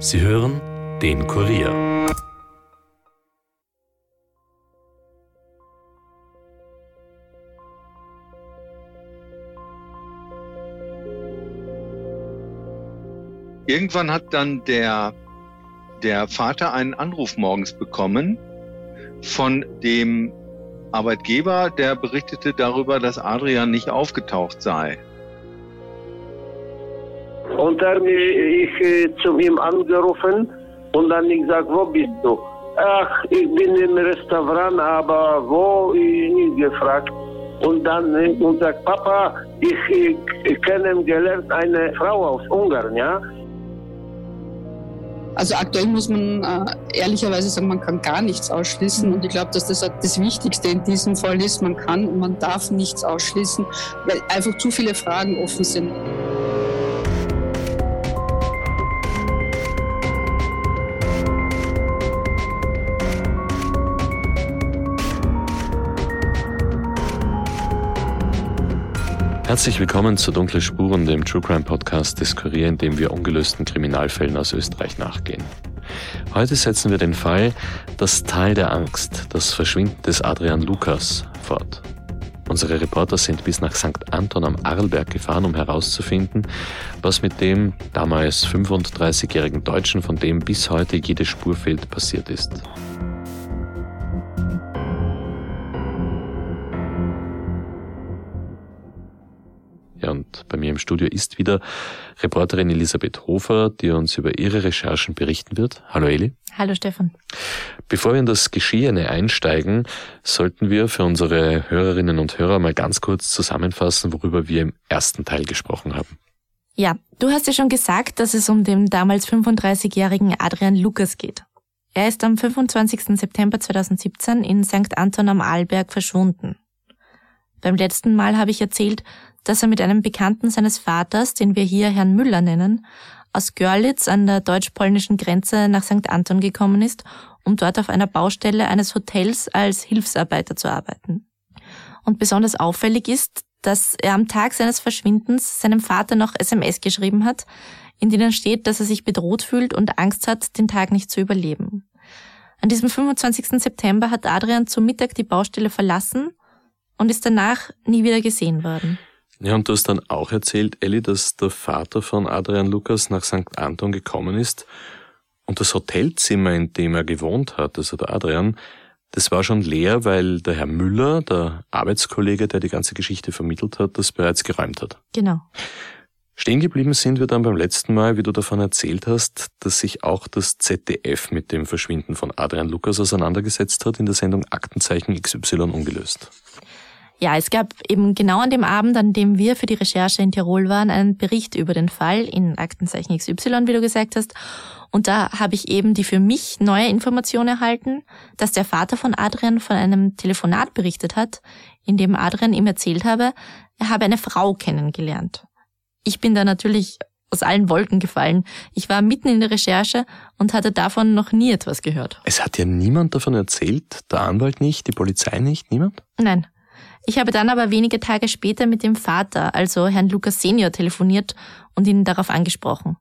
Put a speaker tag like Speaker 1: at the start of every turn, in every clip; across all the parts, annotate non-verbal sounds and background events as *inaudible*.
Speaker 1: Sie hören den Kurier.
Speaker 2: Irgendwann hat dann der, der Vater einen Anruf morgens bekommen von dem Arbeitgeber, der berichtete darüber, dass Adrian nicht aufgetaucht sei.
Speaker 3: Und ich äh, zu ihm angerufen und dann ich sag, wo bist du? Ach, ich bin im Restaurant, aber wo, ich nie gefragt. Und dann äh, und sagt, Papa, ich, ich kennengelernt eine Frau aus Ungarn, ja.
Speaker 4: Also aktuell muss man äh, ehrlicherweise sagen, man kann gar nichts ausschließen. Und ich glaube, dass das das Wichtigste in diesem Fall ist. Man kann und man darf nichts ausschließen, weil einfach zu viele Fragen offen sind.
Speaker 1: Herzlich willkommen zu Dunkle Spuren, dem True Crime Podcast des Kurier, in dem wir ungelösten Kriminalfällen aus Österreich nachgehen. Heute setzen wir den Fall Das Tal der Angst, das Verschwinden des Adrian Lukas fort. Unsere Reporter sind bis nach St. Anton am Arlberg gefahren, um herauszufinden, was mit dem damals 35-jährigen Deutschen, von dem bis heute jede Spur fehlt, passiert ist. Ja, und bei mir im Studio ist wieder Reporterin Elisabeth Hofer, die uns über ihre Recherchen berichten wird. Hallo Eli.
Speaker 5: Hallo Stefan.
Speaker 1: Bevor wir in das Geschehene einsteigen, sollten wir für unsere Hörerinnen und Hörer mal ganz kurz zusammenfassen, worüber wir im ersten Teil gesprochen haben.
Speaker 5: Ja, du hast ja schon gesagt, dass es um den damals 35-jährigen Adrian Lukas geht. Er ist am 25. September 2017 in St. Anton am Arlberg verschwunden. Beim letzten Mal habe ich erzählt, dass er mit einem Bekannten seines Vaters, den wir hier Herrn Müller nennen, aus Görlitz an der deutsch-polnischen Grenze nach St. Anton gekommen ist, um dort auf einer Baustelle eines Hotels als Hilfsarbeiter zu arbeiten. Und besonders auffällig ist, dass er am Tag seines Verschwindens seinem Vater noch SMS geschrieben hat, in denen steht, dass er sich bedroht fühlt und Angst hat, den Tag nicht zu überleben. An diesem 25. September hat Adrian zum Mittag die Baustelle verlassen und ist danach nie wieder gesehen worden.
Speaker 1: Ja, und du hast dann auch erzählt, Elli, dass der Vater von Adrian Lukas nach St. Anton gekommen ist und das Hotelzimmer, in dem er gewohnt hat, also der Adrian, das war schon leer, weil der Herr Müller, der Arbeitskollege, der die ganze Geschichte vermittelt hat, das bereits geräumt hat.
Speaker 5: Genau.
Speaker 1: Stehen geblieben sind wir dann beim letzten Mal, wie du davon erzählt hast, dass sich auch das ZDF mit dem Verschwinden von Adrian Lukas auseinandergesetzt hat in der Sendung Aktenzeichen XY ungelöst.
Speaker 5: Ja, es gab eben genau an dem Abend, an dem wir für die Recherche in Tirol waren, einen Bericht über den Fall in Aktenzeichen XY, wie du gesagt hast. Und da habe ich eben die für mich neue Information erhalten, dass der Vater von Adrian von einem Telefonat berichtet hat, in dem Adrian ihm erzählt habe, er habe eine Frau kennengelernt. Ich bin da natürlich aus allen Wolken gefallen. Ich war mitten in der Recherche und hatte davon noch nie etwas gehört.
Speaker 1: Es hat ja niemand davon erzählt, der Anwalt nicht, die Polizei nicht, niemand?
Speaker 5: Nein. Ich habe dann aber wenige Tage später mit dem Vater, also Herrn Lukas Senior, telefoniert und ihn darauf angesprochen.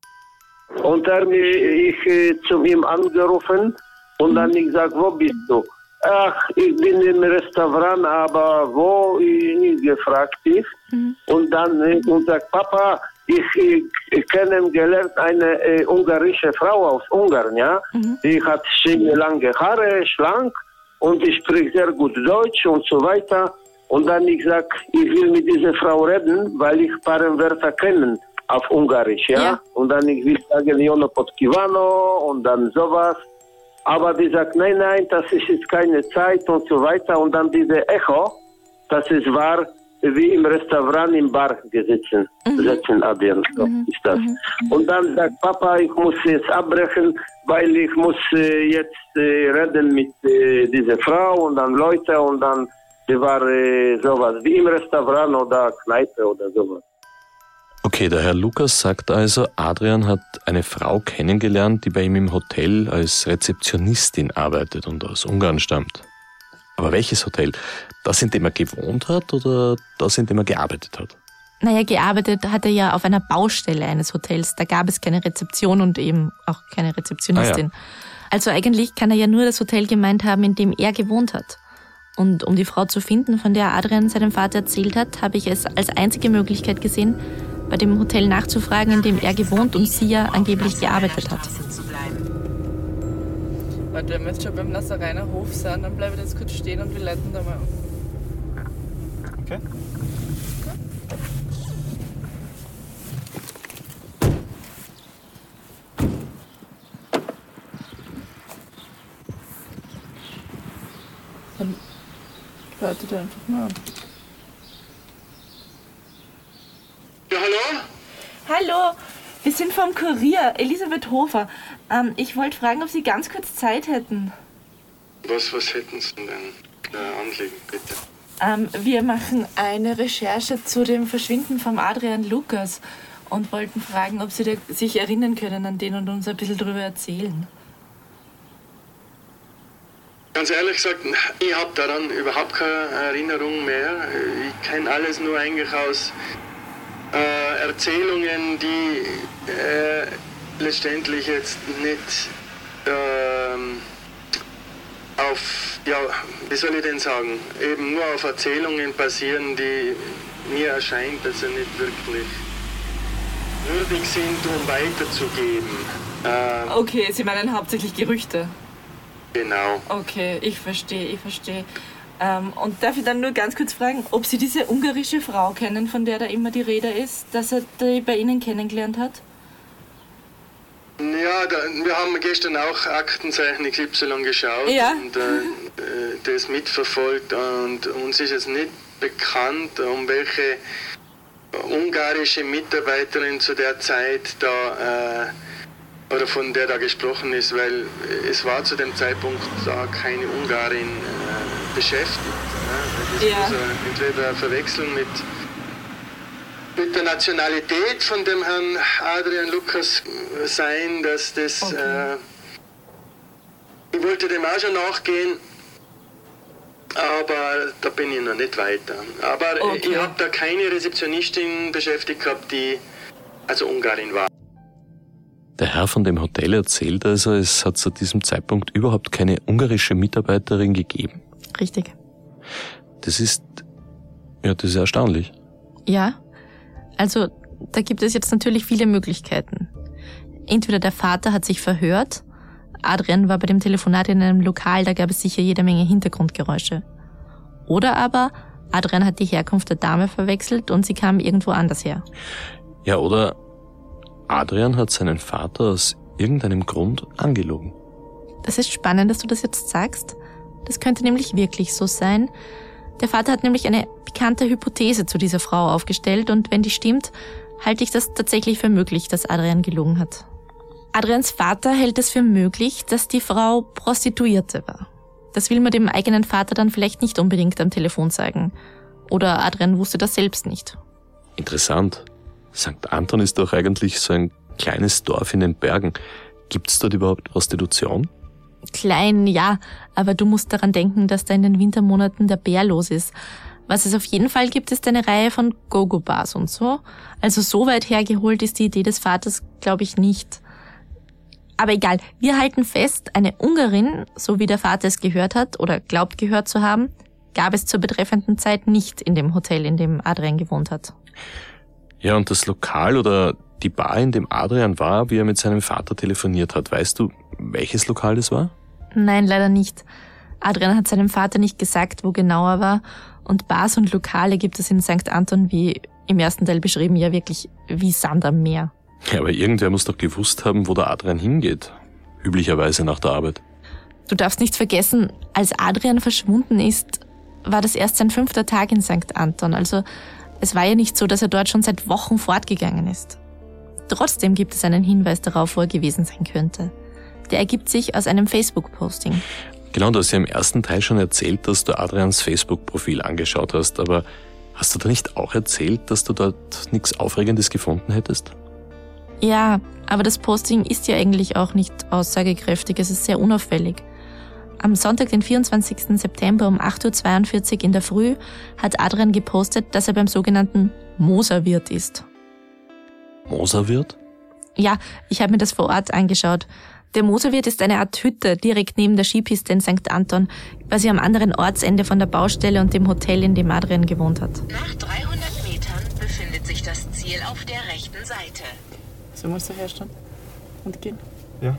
Speaker 3: Und dann ich äh, zu ihm angerufen und dann ich sag, wo bist du? Ach, ich bin im Restaurant, aber wo ich nie gefragt ist. Mhm. Und dann äh, und sagt Papa, ich, ich, ich kennengelernt eine äh, ungarische Frau aus Ungarn, ja. Mhm. Die hat lange Haare, schlank und die spricht sehr gut Deutsch und so weiter. Und dann ich sag, ich will mit dieser Frau reden, weil ich ein paar Wörter kennen auf Ungarisch, ja? ja. Und dann ich will sagen, Jono Podkivano und dann sowas. Aber die sagt, nein, nein, das ist jetzt keine Zeit und so weiter. Und dann diese Echo, das ist wahr, wie im Restaurant im Bar gesessen, mhm. sitzen Adrian, so mhm. ist das. Mhm. Und dann sagt Papa, ich muss jetzt abbrechen, weil ich muss äh, jetzt äh, reden mit äh, dieser Frau und dann Leute und dann die war äh, sowas wie im Restaurant oder Kneipe oder sowas.
Speaker 1: Okay, der Herr Lukas sagt also, Adrian hat eine Frau kennengelernt, die bei ihm im Hotel als Rezeptionistin arbeitet und aus Ungarn stammt. Aber welches Hotel? Das, in dem er gewohnt hat oder das, in dem er gearbeitet hat?
Speaker 5: Naja, gearbeitet hat er ja auf einer Baustelle eines Hotels. Da gab es keine Rezeption und eben auch keine Rezeptionistin. Ah, ja. Also eigentlich kann er ja nur das Hotel gemeint haben, in dem er gewohnt hat. Und um die Frau zu finden, von der Adrian seinem Vater erzählt hat, habe ich es als einzige Möglichkeit gesehen, bei dem Hotel nachzufragen, in dem er gewohnt und sie ja angeblich gearbeitet hat.
Speaker 6: Warte, wenn wir jetzt schon beim Nassereiner Hof sind, dann bleibe ich jetzt kurz stehen und wir leiten da mal um. Okay. Er einfach mal an.
Speaker 7: Ja, hallo?
Speaker 6: Hallo, wir sind vom Kurier, Elisabeth Hofer. Ähm, ich wollte fragen, ob Sie ganz kurz Zeit hätten.
Speaker 7: Was, was hätten Sie denn äh, Anliegen, bitte?
Speaker 6: Ähm, wir machen eine Recherche zu dem Verschwinden von Adrian Lukas und wollten fragen, ob Sie sich erinnern können an den und uns ein bisschen darüber erzählen.
Speaker 7: Ganz ehrlich gesagt, ich habe daran überhaupt keine Erinnerung mehr. Ich kenne alles nur eigentlich aus äh, Erzählungen, die äh, letztendlich jetzt nicht ähm, auf, ja, wie soll ich denn sagen, eben nur auf Erzählungen basieren, die mir erscheint, dass sie nicht wirklich würdig sind, um weiterzugeben.
Speaker 6: Ähm, okay, Sie meinen hauptsächlich Gerüchte?
Speaker 7: Genau.
Speaker 6: Okay, ich verstehe, ich verstehe. Ähm, und darf ich dann nur ganz kurz fragen, ob Sie diese ungarische Frau kennen, von der da immer die Rede ist, dass er die bei Ihnen kennengelernt hat?
Speaker 7: Ja, da, wir haben gestern auch Aktenzeichen XY geschaut
Speaker 6: ja.
Speaker 7: und äh, *laughs* das mitverfolgt und uns ist es nicht bekannt, um welche ungarische Mitarbeiterin zu der Zeit da äh, oder von der da gesprochen ist, weil es war zu dem Zeitpunkt da keine Ungarin äh, beschäftigt. Ne? Das ja. muss entweder verwechseln mit, mit der Nationalität von dem Herrn Adrian Lukas sein, dass das. Okay. Äh, ich wollte dem auch schon nachgehen, aber da bin ich noch nicht weiter. Aber okay. ich habe da keine Rezeptionistin beschäftigt gehabt, die also Ungarin war.
Speaker 1: Der Herr von dem Hotel erzählt also, es hat zu diesem Zeitpunkt überhaupt keine ungarische Mitarbeiterin gegeben.
Speaker 5: Richtig.
Speaker 1: Das ist, ja, das ist erstaunlich.
Speaker 5: Ja, also da gibt es jetzt natürlich viele Möglichkeiten. Entweder der Vater hat sich verhört, Adrian war bei dem Telefonat in einem Lokal, da gab es sicher jede Menge Hintergrundgeräusche. Oder aber Adrian hat die Herkunft der Dame verwechselt und sie kam irgendwo anders her.
Speaker 1: Ja, oder Adrian hat seinen Vater aus irgendeinem Grund angelogen.
Speaker 5: Das ist spannend, dass du das jetzt sagst. Das könnte nämlich wirklich so sein. Der Vater hat nämlich eine bekannte Hypothese zu dieser Frau aufgestellt und wenn die stimmt, halte ich das tatsächlich für möglich, dass Adrian gelogen hat. Adrians Vater hält es für möglich, dass die Frau Prostituierte war. Das will man dem eigenen Vater dann vielleicht nicht unbedingt am Telefon sagen. Oder Adrian wusste das selbst nicht.
Speaker 1: Interessant. St. Anton ist doch eigentlich so ein kleines Dorf in den Bergen. Gibt es dort überhaupt Prostitution?
Speaker 5: Klein, ja, aber du musst daran denken, dass da in den Wintermonaten der Bär los ist. Was es auf jeden Fall gibt, ist eine Reihe von Go-Go-Bars und so. Also so weit hergeholt ist die Idee des Vaters, glaube ich, nicht. Aber egal, wir halten fest, eine Ungarin, so wie der Vater es gehört hat oder glaubt gehört zu haben, gab es zur betreffenden Zeit nicht in dem Hotel, in dem Adrian gewohnt hat.
Speaker 1: Ja, und das Lokal oder die Bar, in dem Adrian war, wie er mit seinem Vater telefoniert hat, weißt du, welches Lokal das war?
Speaker 5: Nein, leider nicht. Adrian hat seinem Vater nicht gesagt, wo genau er war. Und Bars und Lokale gibt es in St. Anton, wie im ersten Teil beschrieben, ja wirklich wie Sand am Meer.
Speaker 1: Ja, aber irgendwer muss doch gewusst haben, wo der Adrian hingeht. Üblicherweise nach der Arbeit.
Speaker 5: Du darfst nicht vergessen, als Adrian verschwunden ist, war das erst sein fünfter Tag in St. Anton. Also es war ja nicht so, dass er dort schon seit Wochen fortgegangen ist. Trotzdem gibt es einen Hinweis darauf, wo er gewesen sein könnte. Der ergibt sich aus einem Facebook-Posting.
Speaker 1: Genau, du hast ja im ersten Teil schon erzählt, dass du Adrians Facebook-Profil angeschaut hast, aber hast du da nicht auch erzählt, dass du dort nichts Aufregendes gefunden hättest?
Speaker 5: Ja, aber das Posting ist ja eigentlich auch nicht aussagekräftig, es ist sehr unauffällig. Am Sonntag, den 24. September um 8.42 Uhr in der Früh hat Adrian gepostet, dass er beim sogenannten Moserwirt ist.
Speaker 1: Moserwirt?
Speaker 5: Ja, ich habe mir das vor Ort angeschaut. Der Moserwirt ist eine Art Hütte direkt neben der Skipiste in St. Anton, quasi am anderen Ortsende von der Baustelle und dem Hotel, in dem Adrian gewohnt hat.
Speaker 8: Nach 300 Metern befindet sich das Ziel auf der rechten Seite.
Speaker 6: Sollen wir so herstellen und gehen?
Speaker 9: Ja.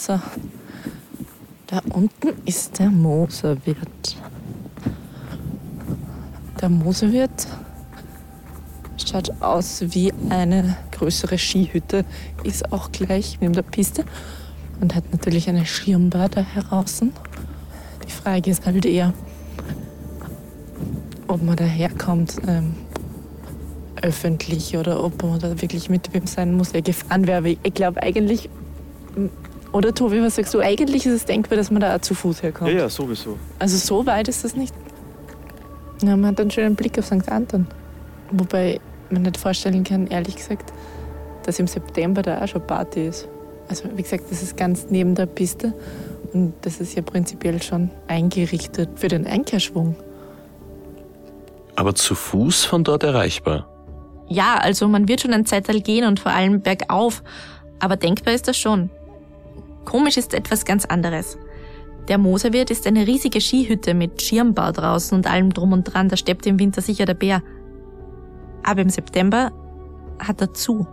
Speaker 5: So. Da unten ist der Moserwirt. Der Moserwirt schaut aus wie eine größere Skihütte, ist auch gleich neben der Piste und hat natürlich eine Schirmbar da heraus. Die Frage ist halt eher, ob man daherkommt, ähm, öffentlich oder ob man da wirklich mit wem sein muss, wer gefahren wäre. Ich glaube eigentlich, oder Tobi, was sagst du? Eigentlich ist es denkbar, dass man da auch zu Fuß herkommt.
Speaker 9: Ja, ja, sowieso.
Speaker 5: Also so weit ist das nicht. Ja, man hat einen schönen Blick auf St. Anton. Wobei man nicht vorstellen kann, ehrlich gesagt, dass im September da auch schon Party ist. Also wie gesagt, das ist ganz neben der Piste und das ist ja prinzipiell schon eingerichtet für den Einkehrschwung.
Speaker 1: Aber zu Fuß von dort erreichbar.
Speaker 5: Ja, also man wird schon ein Zeitteil gehen und vor allem bergauf, aber denkbar ist das schon. Komisch ist etwas ganz anderes. Der Moserwirt ist eine riesige Skihütte mit Schirmbau draußen und allem drum und dran, da steppt im Winter sicher der Bär. Aber im September hat er zu.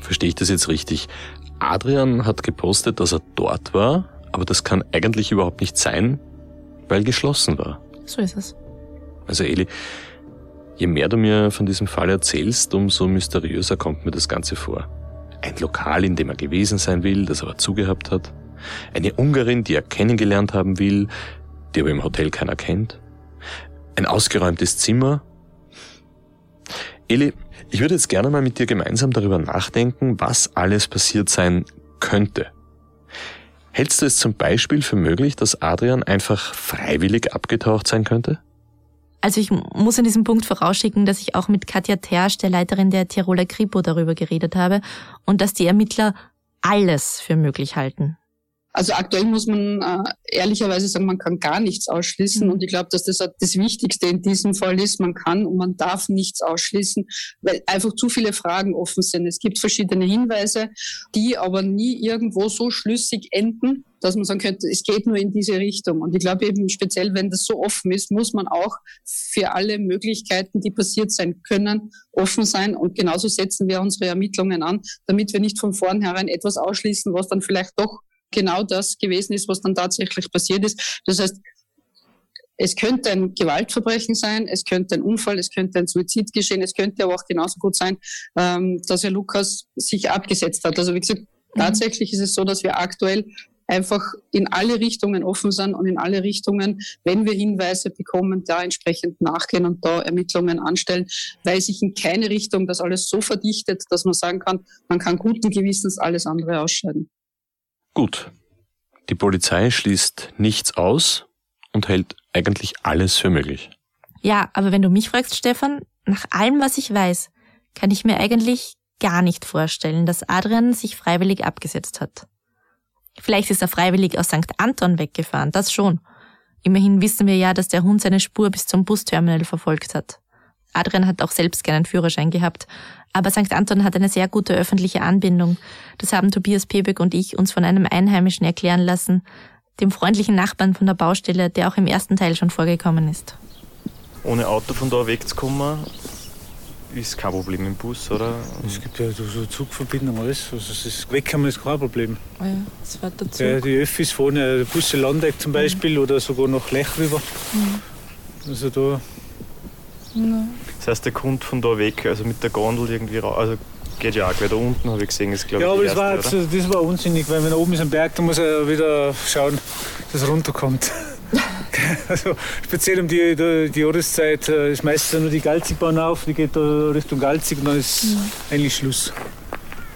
Speaker 1: Verstehe ich das jetzt richtig? Adrian hat gepostet, dass er dort war, aber das kann eigentlich überhaupt nicht sein, weil geschlossen war.
Speaker 5: So ist es.
Speaker 1: Also Eli, je mehr du mir von diesem Fall erzählst, umso mysteriöser kommt mir das Ganze vor. Ein Lokal, in dem er gewesen sein will, das aber zugehabt hat. Eine Ungarin, die er kennengelernt haben will, die aber im Hotel keiner kennt. Ein ausgeräumtes Zimmer. Eli, ich würde jetzt gerne mal mit dir gemeinsam darüber nachdenken, was alles passiert sein könnte. Hältst du es zum Beispiel für möglich, dass Adrian einfach freiwillig abgetaucht sein könnte?
Speaker 5: Also ich muss an diesem Punkt vorausschicken, dass ich auch mit Katja Tersch, der Leiterin der Tiroler Kripo, darüber geredet habe und dass die Ermittler alles für möglich halten.
Speaker 4: Also aktuell muss man äh, ehrlicherweise sagen, man kann gar nichts ausschließen. Und ich glaube, dass das das Wichtigste in diesem Fall ist, man kann und man darf nichts ausschließen, weil einfach zu viele Fragen offen sind. Es gibt verschiedene Hinweise, die aber nie irgendwo so schlüssig enden, dass man sagen könnte, es geht nur in diese Richtung. Und ich glaube eben speziell, wenn das so offen ist, muss man auch für alle Möglichkeiten, die passiert sein können, offen sein. Und genauso setzen wir unsere Ermittlungen an, damit wir nicht von vornherein etwas ausschließen, was dann vielleicht doch genau das gewesen ist, was dann tatsächlich passiert ist. Das heißt, es könnte ein Gewaltverbrechen sein, es könnte ein Unfall, es könnte ein Suizid geschehen, es könnte aber auch genauso gut sein, ähm, dass Herr Lukas sich abgesetzt hat. Also wie gesagt, mhm. tatsächlich ist es so, dass wir aktuell einfach in alle Richtungen offen sind und in alle Richtungen, wenn wir Hinweise bekommen, da entsprechend nachgehen und da Ermittlungen anstellen, weil sich in keine Richtung das alles so verdichtet, dass man sagen kann, man kann guten Gewissens alles andere ausscheiden.
Speaker 1: Gut. Die Polizei schließt nichts aus und hält eigentlich alles für möglich.
Speaker 5: Ja, aber wenn du mich fragst, Stefan, nach allem, was ich weiß, kann ich mir eigentlich gar nicht vorstellen, dass Adrian sich freiwillig abgesetzt hat. Vielleicht ist er freiwillig aus St. Anton weggefahren, das schon. Immerhin wissen wir ja, dass der Hund seine Spur bis zum Busterminal verfolgt hat. Adrian hat auch selbst keinen Führerschein gehabt, aber St. Anton hat eine sehr gute öffentliche Anbindung. Das haben Tobias Pebek und ich uns von einem Einheimischen erklären lassen, dem freundlichen Nachbarn von der Baustelle, der auch im ersten Teil schon vorgekommen ist.
Speaker 9: Ohne Auto von da wegzukommen, ist kein Problem im Bus, oder?
Speaker 10: Es gibt ja so Zugverbindungen, alles. Also es ist, wegkommen ist kein Problem.
Speaker 5: Oh ja, das fährt dazu.
Speaker 10: Ja, die Öffis fahren ja, der Busse Landeck zum Beispiel mhm. oder sogar nach Lech rüber. Mhm. Also da
Speaker 9: das heißt, der kommt von da weg, also mit der Gondel irgendwie raus. Also geht ja auch da unten, habe ich gesehen. Ist,
Speaker 10: ja, aber das, war, jetzt, das war unsinnig, weil wenn er oben ist am Berg, dann muss er wieder schauen, dass er runterkommt. *laughs* also, speziell um die, die, die Jahreszeit äh, schmeißt er nur die Galzigbahn auf, die geht da Richtung Galzig und dann ist mhm. eigentlich Schluss.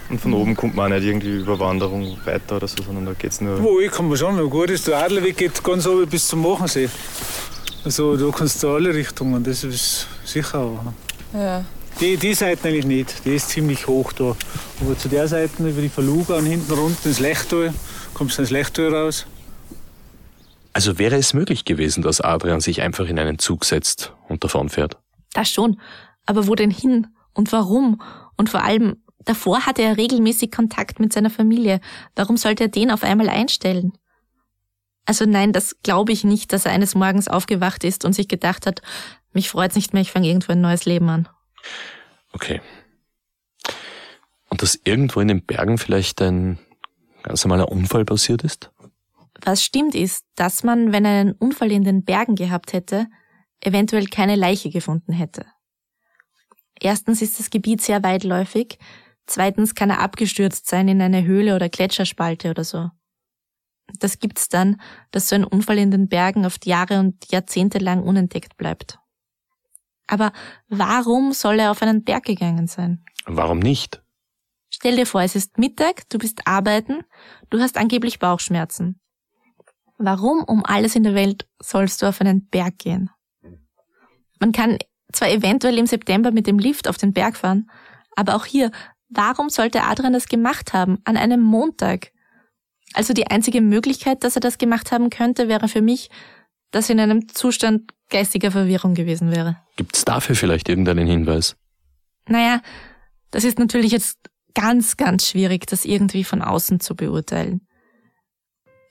Speaker 9: Und von oben kommt man auch nicht irgendwie über Wanderung weiter oder so, sondern da geht es nur.
Speaker 10: Wo ich kann man schon, wenn gut ist, der Adlerweg geht ganz oben bis zum Machensee. Also da kannst du alle Richtungen, das ist sicher auch.
Speaker 6: Ja,
Speaker 10: Die, die Seite eigentlich nicht, die ist ziemlich hoch da. Aber zu der Seite über die Verluga und hinten runter ins Lechtal, kommst du ins Lechtal raus.
Speaker 1: Also wäre es möglich gewesen, dass Adrian sich einfach in einen Zug setzt und davonfährt?
Speaker 5: Das schon. Aber wo denn hin? Und warum? Und vor allem, davor hatte er regelmäßig Kontakt mit seiner Familie. Warum sollte er den auf einmal einstellen? Also nein, das glaube ich nicht, dass er eines Morgens aufgewacht ist und sich gedacht hat, mich freut's nicht mehr, ich fange irgendwo ein neues Leben an.
Speaker 1: Okay. Und dass irgendwo in den Bergen vielleicht ein ganz normaler Unfall passiert ist?
Speaker 5: Was stimmt ist, dass man, wenn er einen Unfall in den Bergen gehabt hätte, eventuell keine Leiche gefunden hätte. Erstens ist das Gebiet sehr weitläufig, zweitens kann er abgestürzt sein in eine Höhle oder Gletscherspalte oder so. Das gibt's dann, dass so ein Unfall in den Bergen oft Jahre und Jahrzehnte lang unentdeckt bleibt. Aber warum soll er auf einen Berg gegangen sein?
Speaker 1: Warum nicht?
Speaker 5: Stell dir vor, es ist Mittag, du bist arbeiten, du hast angeblich Bauchschmerzen. Warum um alles in der Welt sollst du auf einen Berg gehen? Man kann zwar eventuell im September mit dem Lift auf den Berg fahren, aber auch hier, warum sollte Adrian das gemacht haben an einem Montag? Also die einzige Möglichkeit, dass er das gemacht haben könnte, wäre für mich, dass er in einem Zustand geistiger Verwirrung gewesen wäre.
Speaker 1: Gibt's dafür vielleicht irgendeinen Hinweis?
Speaker 5: Naja, das ist natürlich jetzt ganz, ganz schwierig, das irgendwie von außen zu beurteilen.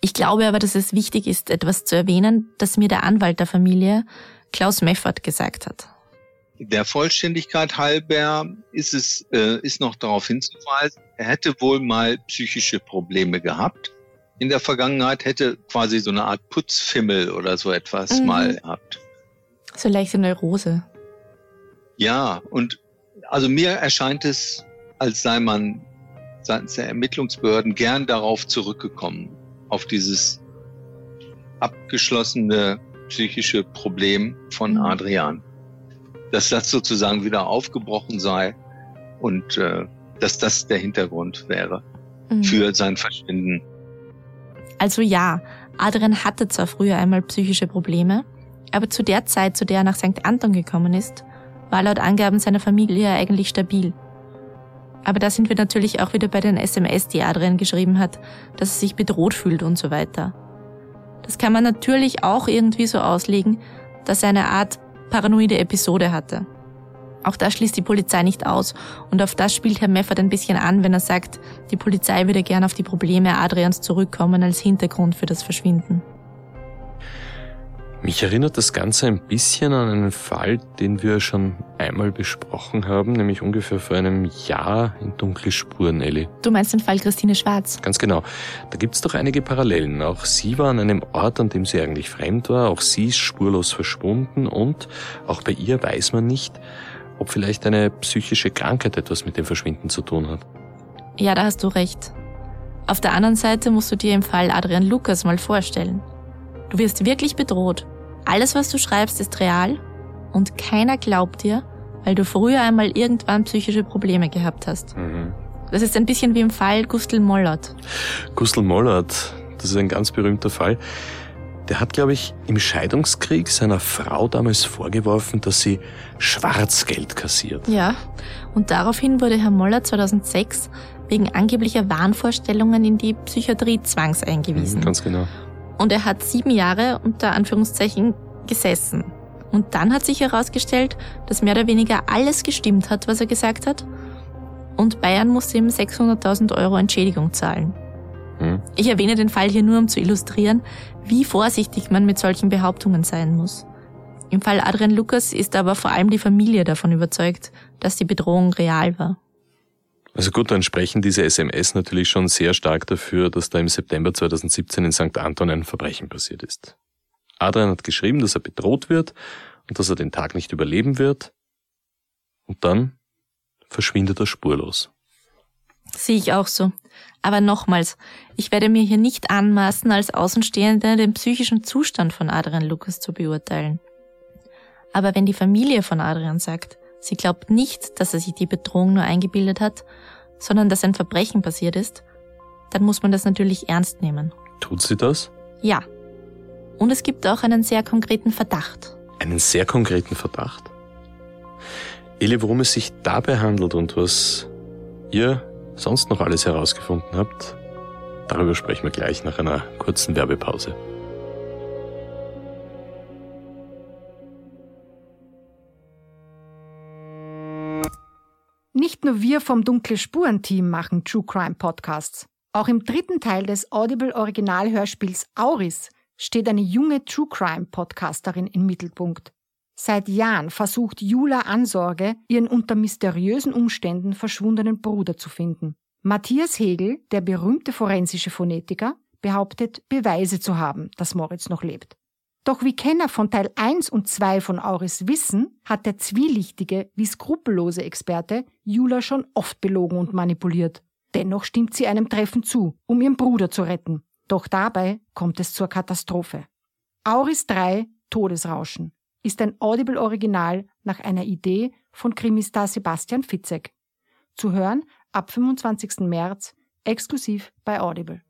Speaker 5: Ich glaube aber, dass es wichtig ist, etwas zu erwähnen, das mir der Anwalt der Familie, Klaus Meffert, gesagt hat.
Speaker 2: Der Vollständigkeit halber ist es äh, ist noch darauf hinzuweisen, er hätte wohl mal psychische Probleme gehabt. In der Vergangenheit hätte quasi so eine Art Putzfimmel oder so etwas mhm. mal gehabt.
Speaker 5: So leichte Neurose.
Speaker 2: Ja, und also mir erscheint es, als sei man seitens der Ermittlungsbehörden gern darauf zurückgekommen, auf dieses abgeschlossene psychische Problem von mhm. Adrian dass das sozusagen wieder aufgebrochen sei und äh, dass das der Hintergrund wäre mhm. für sein Verschwinden.
Speaker 5: Also ja, Adrian hatte zwar früher einmal psychische Probleme, aber zu der Zeit, zu der er nach St. Anton gekommen ist, war laut Angaben seiner Familie eigentlich stabil. Aber da sind wir natürlich auch wieder bei den SMS, die Adrian geschrieben hat, dass er sich bedroht fühlt und so weiter. Das kann man natürlich auch irgendwie so auslegen, dass er eine Art paranoide Episode hatte. Auch das schließt die Polizei nicht aus und auf das spielt Herr Meffert ein bisschen an, wenn er sagt, die Polizei würde gern auf die Probleme Adrians zurückkommen als Hintergrund für das Verschwinden.
Speaker 1: Mich erinnert das Ganze ein bisschen an einen Fall, den wir schon einmal besprochen haben, nämlich ungefähr vor einem Jahr in Dunkle Spuren, Elli.
Speaker 5: Du meinst den Fall Christine Schwarz?
Speaker 1: Ganz genau. Da gibt's doch einige Parallelen. Auch sie war an einem Ort, an dem sie eigentlich fremd war. Auch sie ist spurlos verschwunden und auch bei ihr weiß man nicht, ob vielleicht eine psychische Krankheit etwas mit dem Verschwinden zu tun hat.
Speaker 5: Ja, da hast du recht. Auf der anderen Seite musst du dir im Fall Adrian Lukas mal vorstellen. Du wirst wirklich bedroht. Alles, was du schreibst, ist real und keiner glaubt dir, weil du früher einmal irgendwann psychische Probleme gehabt hast. Mhm. Das ist ein bisschen wie im Fall Gustl Mollert.
Speaker 1: Gustl Mollert, das ist ein ganz berühmter Fall. Der hat, glaube ich, im Scheidungskrieg seiner Frau damals vorgeworfen, dass sie Schwarzgeld kassiert.
Speaker 5: Ja, und daraufhin wurde Herr Mollert 2006 wegen angeblicher Wahnvorstellungen in die Psychiatrie zwangseingewiesen.
Speaker 1: Mhm, ganz genau.
Speaker 5: Und er hat sieben Jahre unter Anführungszeichen gesessen. Und dann hat sich herausgestellt, dass mehr oder weniger alles gestimmt hat, was er gesagt hat. Und Bayern musste ihm 600.000 Euro Entschädigung zahlen. Hm. Ich erwähne den Fall hier nur, um zu illustrieren, wie vorsichtig man mit solchen Behauptungen sein muss. Im Fall Adrian Lukas ist aber vor allem die Familie davon überzeugt, dass die Bedrohung real war.
Speaker 1: Also gut, dann sprechen diese SMS natürlich schon sehr stark dafür, dass da im September 2017 in St. Anton ein Verbrechen passiert ist. Adrian hat geschrieben, dass er bedroht wird und dass er den Tag nicht überleben wird. Und dann verschwindet er spurlos.
Speaker 5: Sehe ich auch so. Aber nochmals, ich werde mir hier nicht anmaßen, als Außenstehender den psychischen Zustand von Adrian Lukas zu beurteilen. Aber wenn die Familie von Adrian sagt, Sie glaubt nicht, dass er sich die Bedrohung nur eingebildet hat, sondern dass ein Verbrechen passiert ist, dann muss man das natürlich ernst nehmen.
Speaker 1: Tut sie das?
Speaker 5: Ja. Und es gibt auch einen sehr konkreten Verdacht.
Speaker 1: Einen sehr konkreten Verdacht? Eli, worum es sich dabei handelt und was ihr sonst noch alles herausgefunden habt, darüber sprechen wir gleich nach einer kurzen Werbepause.
Speaker 11: Nicht nur wir vom Dunkle Spuren Team machen True Crime Podcasts. Auch im dritten Teil des Audible Originalhörspiels Auris steht eine junge True Crime Podcasterin im Mittelpunkt. Seit Jahren versucht Jula Ansorge, ihren unter mysteriösen Umständen verschwundenen Bruder zu finden. Matthias Hegel, der berühmte forensische Phonetiker, behauptet, Beweise zu haben, dass Moritz noch lebt. Doch wie Kenner von Teil 1 und 2 von Auris wissen, hat der zwielichtige wie skrupellose Experte Jula schon oft belogen und manipuliert. Dennoch stimmt sie einem Treffen zu, um ihren Bruder zu retten. Doch dabei kommt es zur Katastrophe. Auris 3 Todesrauschen ist ein Audible-Original nach einer Idee von Krimistar Sebastian Fitzek. Zu hören ab 25. März exklusiv bei Audible.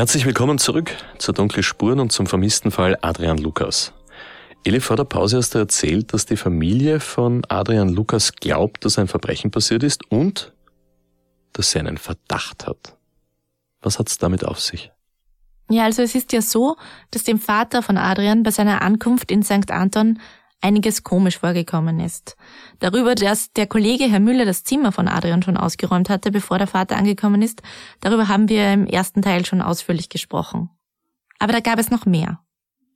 Speaker 1: Herzlich willkommen zurück zur Dunkle Spuren und zum vermissten Fall Adrian Lukas. Eli, vor der Pause hast du erzählt, dass die Familie von Adrian Lukas glaubt, dass ein Verbrechen passiert ist und dass sie einen Verdacht hat. Was hat's damit auf sich?
Speaker 5: Ja, also es ist ja so, dass dem Vater von Adrian bei seiner Ankunft in St. Anton einiges komisch vorgekommen ist. Darüber, dass der Kollege Herr Müller das Zimmer von Adrian schon ausgeräumt hatte, bevor der Vater angekommen ist, darüber haben wir im ersten Teil schon ausführlich gesprochen. Aber da gab es noch mehr.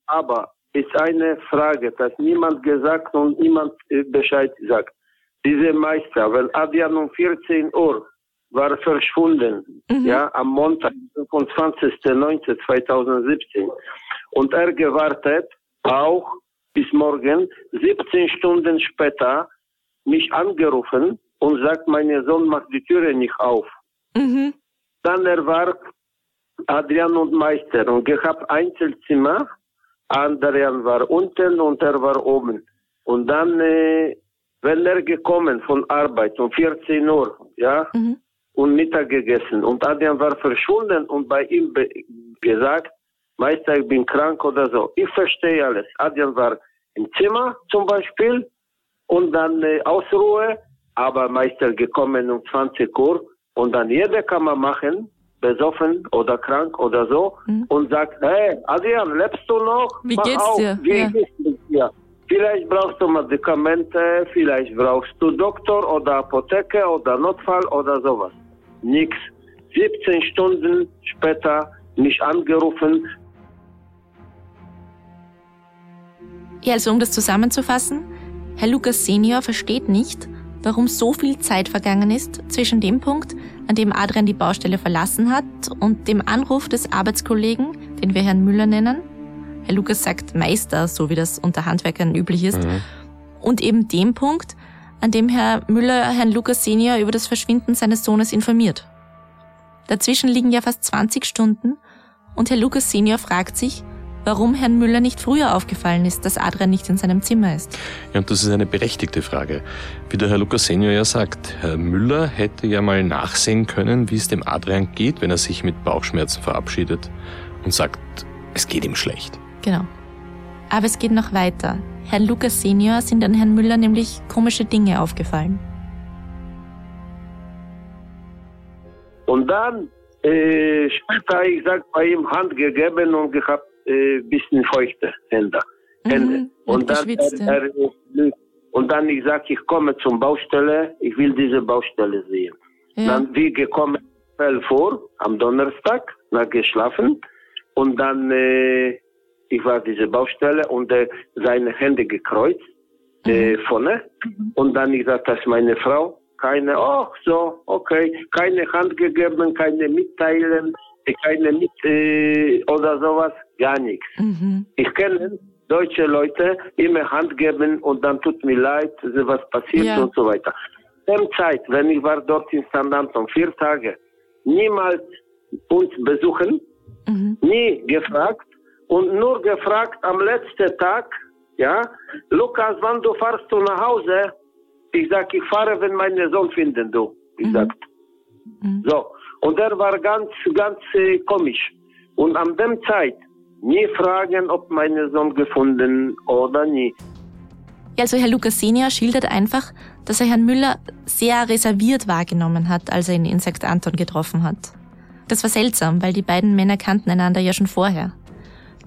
Speaker 3: Aber ist eine Frage, dass niemand gesagt und niemand äh, Bescheid sagt. Diese Meister, wenn Adrian um 14 Uhr war verschwunden, mhm. ja, am Montag, 25.09.2017. Und er gewartet, auch bis morgen, 17 Stunden später, mich angerufen und sagt, mein Sohn macht die Türe nicht auf. Mhm. Dann er war Adrian und Meister und gehabt Einzelzimmer. Adrian war unten und er war oben. Und dann, äh, wenn er gekommen von Arbeit um 14 Uhr, ja, mhm. und Mittag gegessen und Adrian war verschwunden und bei ihm gesagt, Meister, ich bin krank oder so. Ich verstehe alles. Adrian war im Zimmer zum Beispiel und dann äh, Ausruhe, aber Meister gekommen um 20 Uhr und dann jeder kann man machen, besoffen oder krank oder so mhm. und sagt, hey Adrian, lebst du noch?
Speaker 5: Wie Mach geht's auf. dir?
Speaker 3: Wie ja. geht's dir? Vielleicht brauchst du Medikamente, vielleicht brauchst du Doktor oder Apotheke oder Notfall oder sowas. Nix. 17 Stunden später mich angerufen,
Speaker 5: Ja, also um das zusammenzufassen, Herr Lukas Senior versteht nicht, warum so viel Zeit vergangen ist zwischen dem Punkt, an dem Adrian die Baustelle verlassen hat und dem Anruf des Arbeitskollegen, den wir Herrn Müller nennen. Herr Lukas sagt Meister, so wie das unter Handwerkern üblich ist. Mhm. Und eben dem Punkt, an dem Herr Müller Herrn Lukas Senior über das Verschwinden seines Sohnes informiert. Dazwischen liegen ja fast 20 Stunden und Herr Lukas Senior fragt sich, warum Herrn Müller nicht früher aufgefallen ist, dass Adrian nicht in seinem Zimmer ist.
Speaker 1: Ja, und das ist eine berechtigte Frage. Wie der Herr Lukas Senior ja sagt, Herr Müller hätte ja mal nachsehen können, wie es dem Adrian geht, wenn er sich mit Bauchschmerzen verabschiedet und sagt, es geht ihm schlecht.
Speaker 5: Genau. Aber es geht noch weiter. Herrn Lukas Senior sind an Herrn Müller nämlich komische Dinge aufgefallen.
Speaker 3: Und dann äh, später, ich sag, bei ihm Hand gegeben und gehabt äh, bisschen feuchte Hände. Mhm, Hände. Mhm, und, dann, er, er, und dann ich sag, ich komme zum Baustelle, ich will diese Baustelle sehen. Ja. Dann wir gekommen fell vor am Donnerstag, nach geschlafen und dann äh, ich war diese Baustelle und äh, seine Hände gekreuzt mhm. äh, vorne mhm. und dann ich sag, das ist meine Frau, keine, ach so, okay, keine Hand gegeben, keine mitteilen, keine mit äh, oder sowas, gar nichts. Mhm. Ich kenne deutsche Leute immer Hand geben und dann tut mir leid, was passiert ja. und so weiter. In Zeit, wenn ich war dort in St. Anton, vier Tage, niemals uns besuchen, mhm. nie gefragt und nur gefragt am letzten Tag, ja, Lukas, wann du fahrst du nach Hause? Ich sag, ich fahre, wenn meine Sohn finden, du. Ich mhm. sag. Mhm. So. Und er war ganz, ganz äh, komisch. Und an dem Zeit nie fragen, ob meine Sohn gefunden oder nie.
Speaker 5: Also Herr Lukas Senior schildert einfach, dass er Herrn Müller sehr reserviert wahrgenommen hat, als er ihn in St. Anton getroffen hat. Das war seltsam, weil die beiden Männer kannten einander ja schon vorher.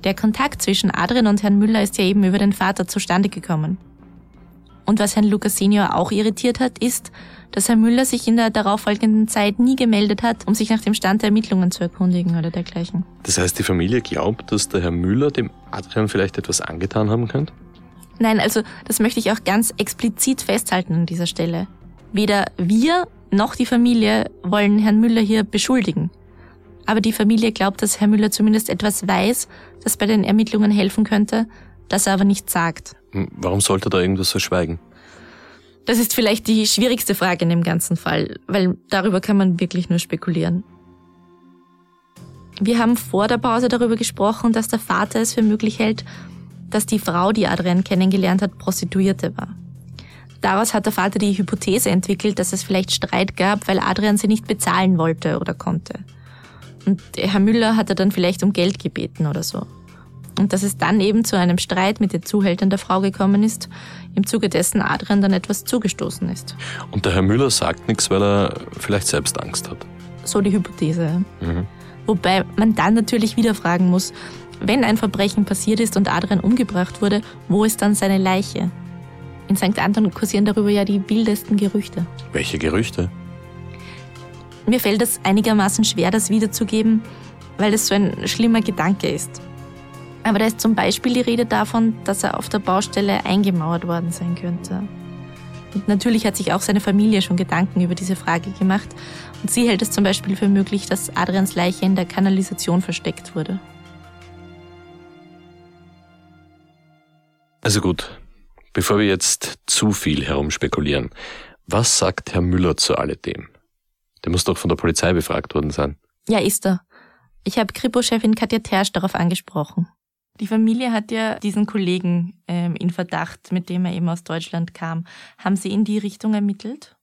Speaker 5: Der Kontakt zwischen Adrian und Herrn Müller ist ja eben über den Vater zustande gekommen. Und was Herrn Lukas Senior auch irritiert hat, ist, dass Herr Müller sich in der darauffolgenden Zeit nie gemeldet hat, um sich nach dem Stand der Ermittlungen zu erkundigen oder dergleichen.
Speaker 1: Das heißt, die Familie glaubt, dass der Herr Müller dem Adrian vielleicht etwas angetan haben könnte?
Speaker 5: Nein, also das möchte ich auch ganz explizit festhalten an dieser Stelle. Weder wir noch die Familie wollen Herrn Müller hier beschuldigen. Aber die Familie glaubt, dass Herr Müller zumindest etwas weiß, das bei den Ermittlungen helfen könnte, das er aber nicht sagt.
Speaker 1: Hm, warum sollte er da irgendwas verschweigen?
Speaker 5: Das ist vielleicht die schwierigste Frage in dem ganzen Fall, weil darüber kann man wirklich nur spekulieren. Wir haben vor der Pause darüber gesprochen, dass der Vater es für möglich hält, dass die Frau, die Adrian kennengelernt hat, Prostituierte war. Daraus hat der Vater die Hypothese entwickelt, dass es vielleicht Streit gab, weil Adrian sie nicht bezahlen wollte oder konnte. Und Herr Müller hatte dann vielleicht um Geld gebeten oder so. Und dass es dann eben zu einem Streit mit den Zuhältern der Frau gekommen ist, im Zuge dessen Adrian dann etwas zugestoßen ist.
Speaker 1: Und der Herr Müller sagt nichts, weil er vielleicht selbst Angst hat.
Speaker 5: So die Hypothese. Mhm. Wobei man dann natürlich wieder fragen muss, wenn ein Verbrechen passiert ist und Adrian umgebracht wurde, wo ist dann seine Leiche? In St. Anton kursieren darüber ja die wildesten Gerüchte.
Speaker 1: Welche Gerüchte?
Speaker 5: Mir fällt es einigermaßen schwer, das wiederzugeben, weil es so ein schlimmer Gedanke ist. Aber da ist zum Beispiel die Rede davon, dass er auf der Baustelle eingemauert worden sein könnte. Und natürlich hat sich auch seine Familie schon Gedanken über diese Frage gemacht. Und sie hält es zum Beispiel für möglich, dass Adrians Leiche in der Kanalisation versteckt wurde.
Speaker 1: Also gut, bevor wir jetzt zu viel herumspekulieren, was sagt Herr Müller zu alledem? Der muss doch von der Polizei befragt worden sein.
Speaker 5: Ja, ist er. Ich habe Kripo-Chefin Katja Tersch darauf angesprochen. Die Familie hat ja diesen Kollegen ähm, in Verdacht, mit dem er eben aus Deutschland kam. Haben Sie in die Richtung ermittelt?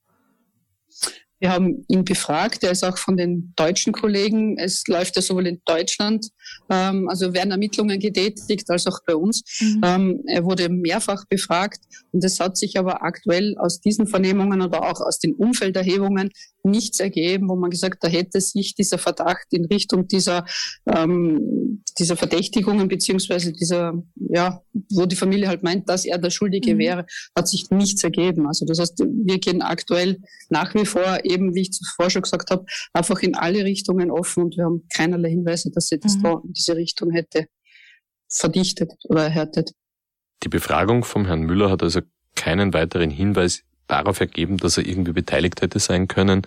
Speaker 4: Wir haben ihn befragt, er ist auch von den deutschen Kollegen, es läuft ja sowohl in Deutschland, ähm, also werden Ermittlungen getätigt, als auch bei uns. Mhm. Ähm, er wurde mehrfach befragt und es hat sich aber aktuell aus diesen Vernehmungen oder auch aus den Umfelderhebungen nichts ergeben, wo man gesagt, da hätte sich dieser Verdacht in Richtung dieser, ähm, dieser Verdächtigungen beziehungsweise dieser, ja, wo die Familie halt meint, dass er der Schuldige mhm. wäre, hat sich nichts ergeben. Also das heißt, wir gehen aktuell nach wie vor eben, wie ich zuvor schon gesagt habe, einfach in alle Richtungen offen und wir haben keinerlei Hinweise, dass sie das mhm. da in diese Richtung hätte verdichtet oder erhärtet.
Speaker 1: Die Befragung vom Herrn Müller hat also keinen weiteren Hinweis darauf ergeben, dass er irgendwie beteiligt hätte sein können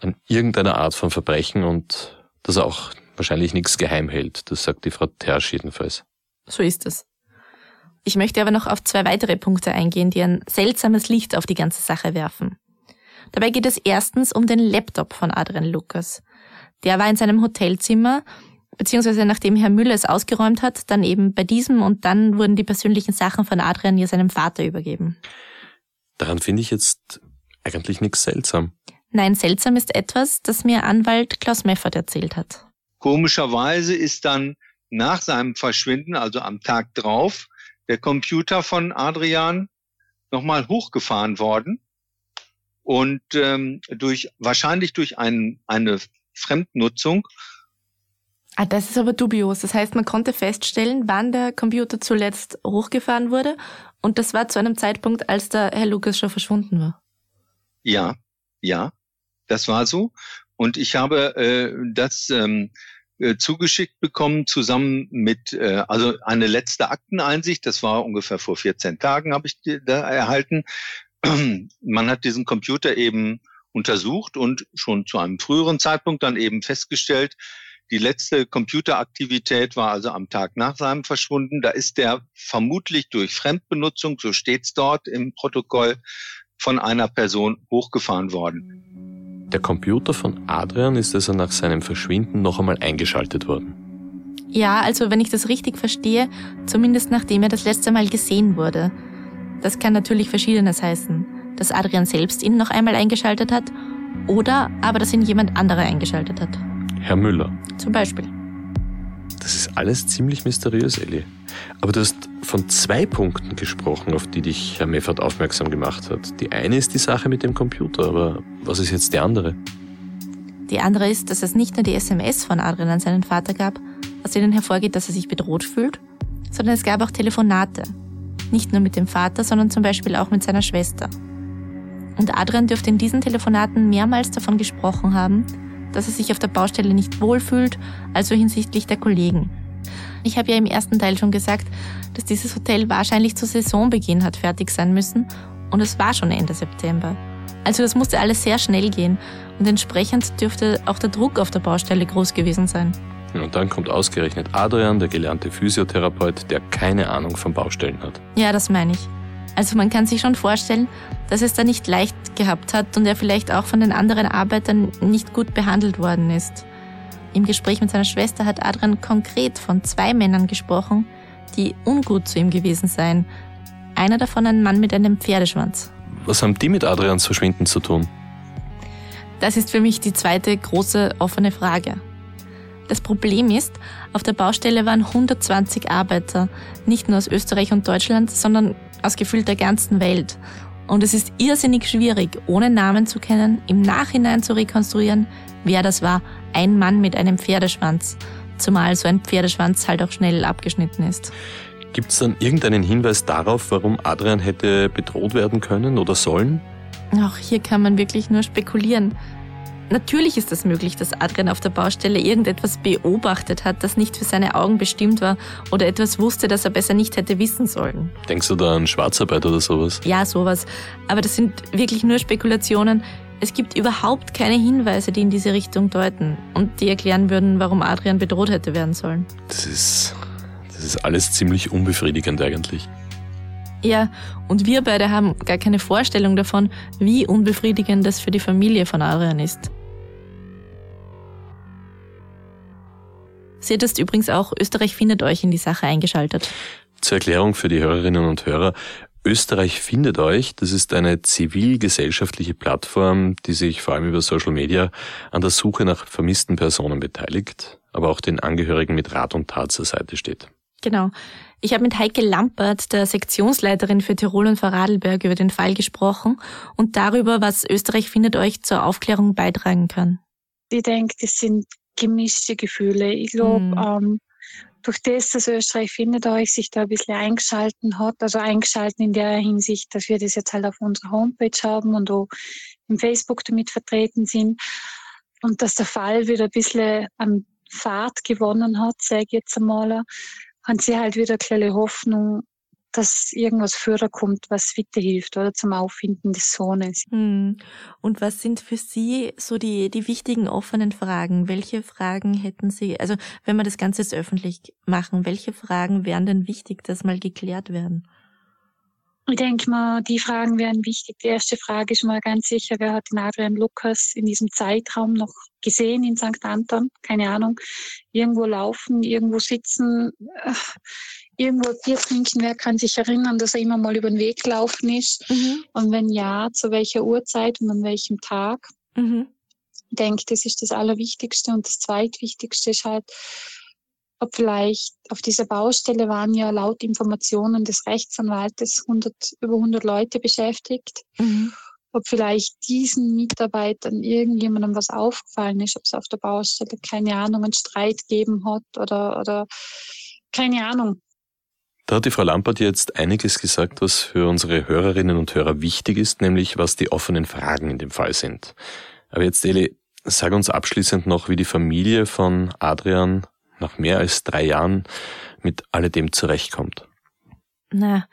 Speaker 1: an irgendeiner Art von Verbrechen und dass er auch wahrscheinlich nichts geheim hält. Das sagt die Frau Tersch jedenfalls.
Speaker 5: So ist es. Ich möchte aber noch auf zwei weitere Punkte eingehen, die ein seltsames Licht auf die ganze Sache werfen. Dabei geht es erstens um den Laptop von Adrian Lukas. Der war in seinem Hotelzimmer, beziehungsweise nachdem Herr Müller es ausgeräumt hat, dann eben bei diesem und dann wurden die persönlichen Sachen von Adrian ja seinem Vater übergeben.
Speaker 1: Daran finde ich jetzt eigentlich nichts seltsam.
Speaker 5: Nein, seltsam ist etwas, das mir Anwalt Klaus Meffert erzählt hat.
Speaker 2: Komischerweise ist dann nach seinem Verschwinden, also am Tag drauf, der Computer von Adrian nochmal hochgefahren worden und ähm, durch wahrscheinlich durch ein, eine Fremdnutzung.
Speaker 5: Ah, das ist aber dubios. Das heißt, man konnte feststellen, wann der Computer zuletzt hochgefahren wurde und das war zu einem Zeitpunkt, als der Herr Lukas schon verschwunden war.
Speaker 2: Ja, ja, das war so. Und ich habe äh, das ähm, äh, zugeschickt bekommen zusammen mit, äh, also eine letzte Akteneinsicht, das war ungefähr vor 14 Tagen, habe ich da erhalten. Man hat diesen Computer eben untersucht und schon zu einem früheren Zeitpunkt dann eben festgestellt, die letzte Computeraktivität war also am Tag nach seinem Verschwunden. Da ist der vermutlich durch Fremdbenutzung, so steht's dort im Protokoll, von einer Person hochgefahren worden.
Speaker 1: Der Computer von Adrian ist also nach seinem Verschwinden noch einmal eingeschaltet worden.
Speaker 5: Ja, also wenn ich das richtig verstehe, zumindest nachdem er das letzte Mal gesehen wurde. Das kann natürlich verschiedenes heißen. Dass Adrian selbst ihn noch einmal eingeschaltet hat oder aber dass ihn jemand anderer eingeschaltet hat.
Speaker 1: Herr Müller.
Speaker 5: Zum Beispiel.
Speaker 1: Das ist alles ziemlich mysteriös, Elli. Aber du hast von zwei Punkten gesprochen, auf die dich Herr Meffert aufmerksam gemacht hat. Die eine ist die Sache mit dem Computer, aber was ist jetzt die andere?
Speaker 5: Die andere ist, dass es nicht nur die SMS von Adrian an seinen Vater gab, aus denen hervorgeht, dass er sich bedroht fühlt, sondern es gab auch Telefonate. Nicht nur mit dem Vater, sondern zum Beispiel auch mit seiner Schwester. Und Adrian dürfte in diesen Telefonaten mehrmals davon gesprochen haben, dass er sich auf der Baustelle nicht wohlfühlt, also hinsichtlich der Kollegen. Ich habe ja im ersten Teil schon gesagt, dass dieses Hotel wahrscheinlich zu Saisonbeginn hat fertig sein müssen und es war schon Ende September. Also das musste alles sehr schnell gehen und entsprechend dürfte auch der Druck auf der Baustelle groß gewesen sein.
Speaker 1: Und dann kommt ausgerechnet Adrian, der gelernte Physiotherapeut, der keine Ahnung von Baustellen hat.
Speaker 5: Ja, das meine ich. Also man kann sich schon vorstellen, dass es da nicht leicht gehabt hat und er vielleicht auch von den anderen Arbeitern nicht gut behandelt worden ist. Im Gespräch mit seiner Schwester hat Adrian konkret von zwei Männern gesprochen, die ungut zu ihm gewesen seien. Einer davon ein Mann mit einem Pferdeschwanz.
Speaker 1: Was haben die mit Adrians Verschwinden zu tun?
Speaker 5: Das ist für mich die zweite große offene Frage. Das Problem ist, auf der Baustelle waren 120 Arbeiter, nicht nur aus Österreich und Deutschland, sondern aus gefühlt der ganzen Welt. Und es ist irrsinnig schwierig, ohne Namen zu kennen, im Nachhinein zu rekonstruieren, wer das war. Ein Mann mit einem Pferdeschwanz. Zumal so ein Pferdeschwanz halt auch schnell abgeschnitten ist.
Speaker 1: Gibt es dann irgendeinen Hinweis darauf, warum Adrian hätte bedroht werden können oder sollen?
Speaker 5: Auch hier kann man wirklich nur spekulieren. Natürlich ist es möglich, dass Adrian auf der Baustelle irgendetwas beobachtet hat, das nicht für seine Augen bestimmt war oder etwas wusste, das er besser nicht hätte wissen sollen.
Speaker 1: Denkst du da an Schwarzarbeit oder sowas?
Speaker 5: Ja, sowas. Aber das sind wirklich nur Spekulationen. Es gibt überhaupt keine Hinweise, die in diese Richtung deuten und die erklären würden, warum Adrian bedroht hätte werden sollen.
Speaker 1: Das ist, das ist alles ziemlich unbefriedigend eigentlich.
Speaker 5: Ja, und wir beide haben gar keine Vorstellung davon, wie unbefriedigend das für die Familie von Adrian ist. Sie hättest übrigens auch Österreich findet euch in die Sache eingeschaltet.
Speaker 1: Zur Erklärung für die Hörerinnen und Hörer. Österreich findet euch, das ist eine zivilgesellschaftliche Plattform, die sich vor allem über Social Media an der Suche nach vermissten Personen beteiligt, aber auch den Angehörigen mit Rat und Tat zur Seite steht.
Speaker 5: Genau. Ich habe mit Heike Lampert, der Sektionsleiterin für Tirol und Vorarlberg, über den Fall gesprochen und darüber, was Österreich findet euch zur Aufklärung beitragen kann.
Speaker 12: Ich denke, das sind gemischte Gefühle. Ich glaube, mhm. ähm, durch das, dass Österreich findet euch sich da ein bisschen eingeschalten hat, also eingeschalten in der Hinsicht, dass wir das jetzt halt auf unserer Homepage haben und auch im Facebook damit vertreten sind und dass der Fall wieder ein bisschen an Fahrt gewonnen hat, sage ich jetzt einmal, haben sie halt wieder eine kleine Hoffnung, dass irgendwas Führer kommt, was weiterhilft oder zum Auffinden des Sohnes.
Speaker 5: Hm. Und was sind für Sie so die, die wichtigen offenen Fragen? Welche Fragen hätten Sie, also wenn wir das Ganze jetzt öffentlich machen, welche Fragen wären denn wichtig, dass mal geklärt werden?
Speaker 12: Ich denke mal, die Fragen wären wichtig. Die erste Frage ist mal ganz sicher, wer hat den Adrian Lukas in diesem Zeitraum noch gesehen in St. Anton? Keine Ahnung. Irgendwo laufen, irgendwo sitzen irgendwo Bier trinken, wer kann sich erinnern, dass er immer mal über den Weg gelaufen ist? Mhm. Und wenn ja, zu welcher Uhrzeit und an welchem Tag? Mhm. Ich denke, das ist das Allerwichtigste. Und das Zweitwichtigste ist halt, ob vielleicht auf dieser Baustelle waren ja laut Informationen des Rechtsanwaltes 100, über 100 Leute beschäftigt. Mhm. Ob vielleicht diesen Mitarbeitern irgendjemandem was aufgefallen ist, ob es auf der Baustelle keine Ahnung, einen Streit geben hat oder, oder keine Ahnung.
Speaker 1: Da hat die Frau Lampert jetzt einiges gesagt, was für unsere Hörerinnen und Hörer wichtig ist, nämlich was die offenen Fragen in dem Fall sind. Aber jetzt, Eli, sag uns abschließend noch, wie die Familie von Adrian nach mehr als drei Jahren mit alledem zurechtkommt.
Speaker 5: Na,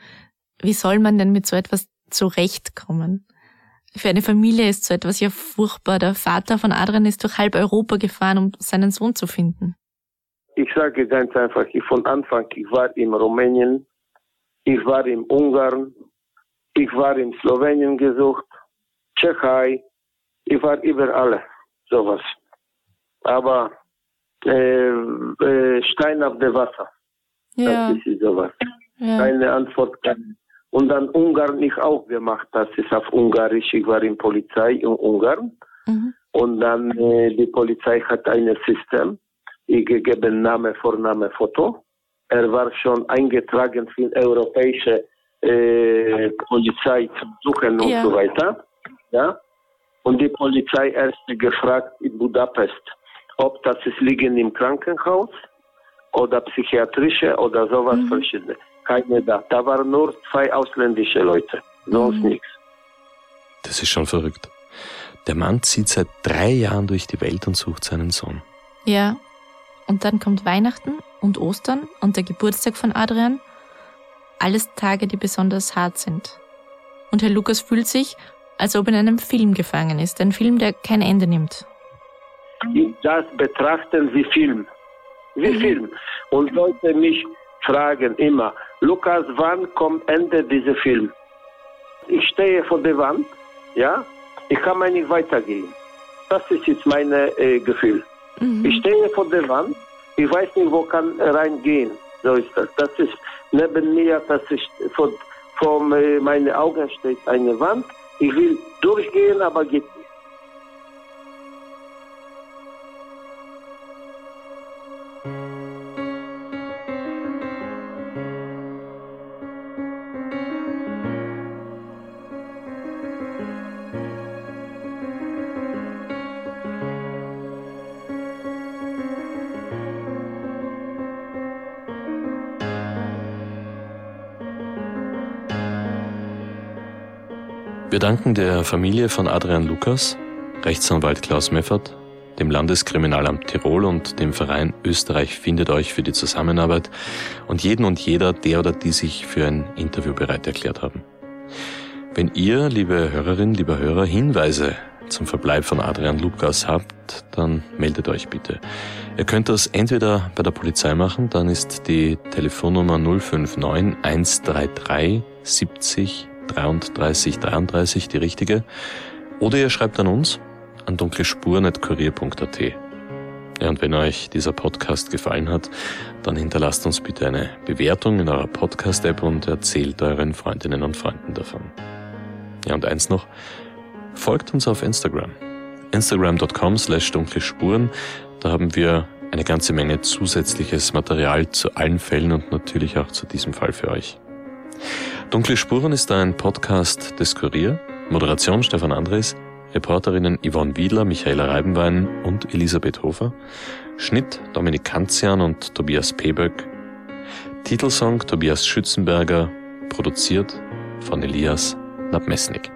Speaker 5: wie soll man denn mit so etwas zurechtkommen? Für eine Familie ist so etwas ja furchtbar. Der Vater von Adrian ist durch halb Europa gefahren, um seinen Sohn zu finden.
Speaker 3: Ich sage ganz einfach, ich von Anfang, ich war in Rumänien, ich war in Ungarn, ich war in Slowenien gesucht, Tschechei, ich war überall sowas. Aber äh, äh, Stein auf dem Wasser.
Speaker 5: Ja.
Speaker 3: Das ist sowas.
Speaker 5: ja.
Speaker 3: Keine Antwort. keine. Und dann Ungarn ich auch gemacht. Das ist auf Ungarisch. Ich war in Polizei in Ungarn.
Speaker 5: Mhm.
Speaker 3: Und dann äh, die Polizei hat ein System. Ich gebe Name, Vorname, Foto. Er war schon eingetragen für die europäische äh, Polizei zu suchen und
Speaker 5: Ja.
Speaker 3: so weiter. Ja. Und die Polizei erst gefragt in Budapest, ob das ist liegen im Krankenhaus oder psychiatrische oder sowas
Speaker 5: Mhm.
Speaker 3: verschiedene. Keine da. Da waren nur zwei ausländische Leute, sonst
Speaker 5: Mhm.
Speaker 3: nichts.
Speaker 1: Das ist schon verrückt. Der Mann zieht seit drei Jahren durch die Welt und sucht seinen Sohn.
Speaker 5: Ja. Und dann kommt Weihnachten und Ostern und der Geburtstag von Adrian. Alles Tage, die besonders hart sind. Und Herr Lukas fühlt sich, als ob er in einem Film gefangen ist. Ein Film, der kein Ende nimmt.
Speaker 3: das betrachten wie Film. Wie Film. Und Leute mich fragen immer, Lukas, wann kommt Ende dieser Film? Ich stehe vor der Wand, ja, ich kann mir nicht weitergehen. Das ist jetzt mein äh, Gefühl.
Speaker 5: Mhm.
Speaker 3: Ich stehe vor der Wand, ich weiß nicht, wo kann reingehen. So ist das. Das ist neben mir, das ist vor, vor meinen Augen steht eine Wand. Ich will durchgehen, aber geht
Speaker 1: Wir danken der Familie von Adrian Lukas, Rechtsanwalt Klaus Meffert, dem Landeskriminalamt Tirol und dem Verein Österreich findet euch für die Zusammenarbeit und jeden und jeder, der oder die sich für ein Interview bereit erklärt haben. Wenn ihr, liebe Hörerinnen, lieber Hörer, Hinweise zum Verbleib von Adrian Lukas habt, dann meldet euch bitte. Ihr könnt das entweder bei der Polizei machen, dann ist die Telefonnummer 059 133 70 33 33 die richtige. Oder ihr schreibt an uns an dunklespuren.kurier.at. Ja, und wenn euch dieser Podcast gefallen hat, dann hinterlasst uns bitte eine Bewertung in eurer Podcast-App und erzählt euren Freundinnen und Freunden davon. Ja, und eins noch. Folgt uns auf Instagram. Instagram.com slash dunkle Spuren. Da haben wir eine ganze Menge zusätzliches Material zu allen Fällen und natürlich auch zu diesem Fall für euch. Dunkle Spuren ist ein Podcast des Kurier. Moderation Stefan Andres. Reporterinnen Yvonne Wiedler, Michaela Reibenwein und Elisabeth Hofer. Schnitt Dominik Kanzian und Tobias Peböck. Titelsong Tobias Schützenberger. Produziert von Elias Nabmesnik.